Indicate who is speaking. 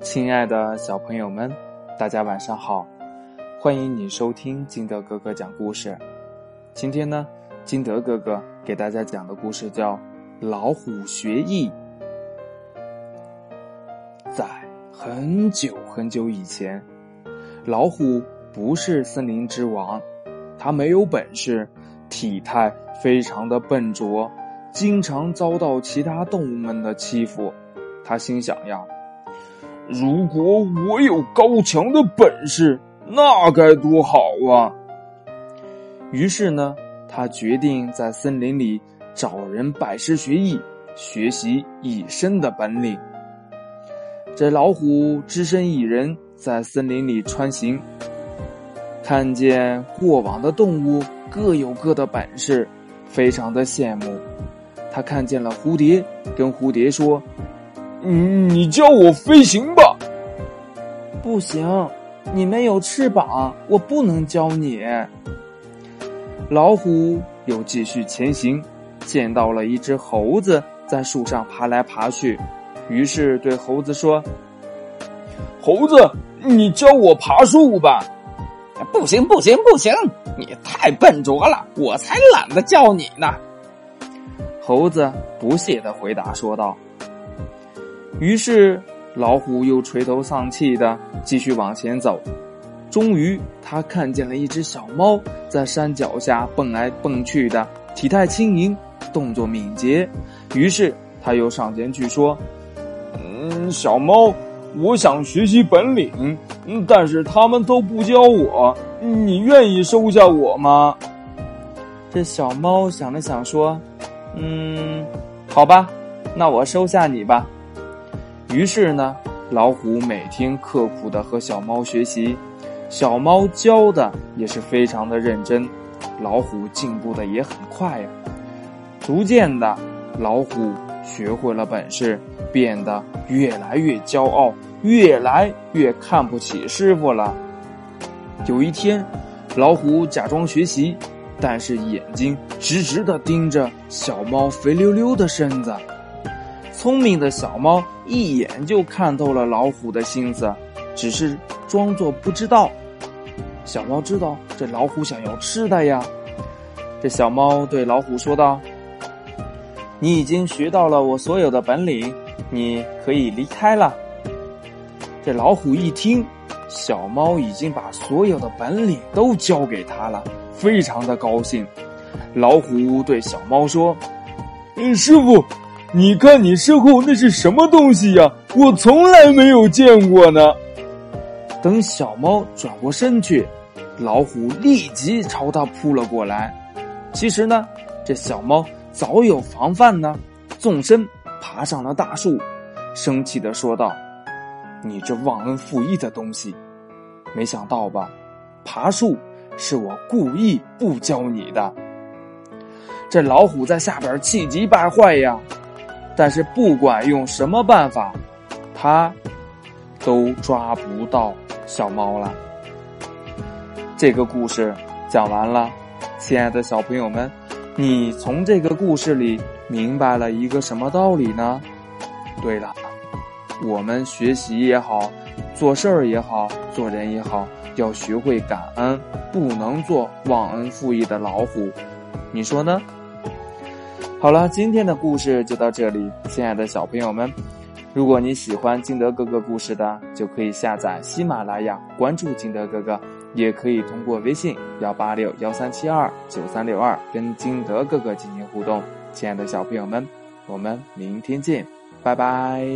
Speaker 1: 亲爱的小朋友们，大家晚上好！欢迎你收听金德哥哥讲故事。今天呢，金德哥哥给大家讲的故事叫《老虎学艺》。在很久很久以前，老虎不是森林之王，它没有本事，体态非常的笨拙，经常遭到其他动物们的欺负。他心想呀。如果我有高强的本事，那该多好啊！于是呢，他决定在森林里找人拜师学艺，学习一身的本领。这老虎只身一人在森林里穿行，看见过往的动物各有各的本事，非常的羡慕。他看见了蝴蝶，跟蝴蝶说。嗯，你教我飞行吧。
Speaker 2: 不行，你没有翅膀，我不能教你。
Speaker 1: 老虎又继续前行，见到了一只猴子在树上爬来爬去，于是对猴子说：“猴子，你教我爬树吧。”
Speaker 3: 不行，不行，不行，你太笨拙了，我才懒得教你呢。
Speaker 1: 猴子不屑的回答说道。于是，老虎又垂头丧气的继续往前走。终于，他看见了一只小猫在山脚下蹦来蹦去的，体态轻盈，动作敏捷。于是，他又上前去说：“嗯，小猫，我想学习本领，嗯，但是他们都不教我，你愿意收下我吗？”
Speaker 2: 这小猫想了想说：“嗯，好吧，那我收下你吧。”
Speaker 1: 于是呢，老虎每天刻苦的和小猫学习，小猫教的也是非常的认真，老虎进步的也很快呀。逐渐的，老虎学会了本事，变得越来越骄傲，越来越看不起师傅了。有一天，老虎假装学习，但是眼睛直直的盯着小猫肥溜溜的身子。聪明的小猫一眼就看透了老虎的心思，只是装作不知道。小猫知道这老虎想要吃的呀。这小猫对老虎说道：“你已经学到了我所有的本领，你可以离开了。”这老虎一听，小猫已经把所有的本领都教给他了，非常的高兴。老虎对小猫说：“嗯，师傅。”你看，你身后那是什么东西呀？我从来没有见过呢。等小猫转过身去，老虎立即朝它扑了过来。其实呢，这小猫早有防范呢，纵身爬上了大树，生气的说道：“你这忘恩负义的东西！没想到吧？爬树是我故意不教你的。”这老虎在下边气急败坏呀。但是不管用什么办法，他都抓不到小猫了。这个故事讲完了，亲爱的小朋友们，你从这个故事里明白了一个什么道理呢？对了，我们学习也好，做事儿也好，做人也好，要学会感恩，不能做忘恩负义的老虎。你说呢？好了，今天的故事就到这里，亲爱的小朋友们，如果你喜欢金德哥哥故事的，就可以下载喜马拉雅，关注金德哥哥，也可以通过微信幺八六幺三七二九三六二跟金德哥哥进行互动。亲爱的小朋友们，我们明天见，拜拜。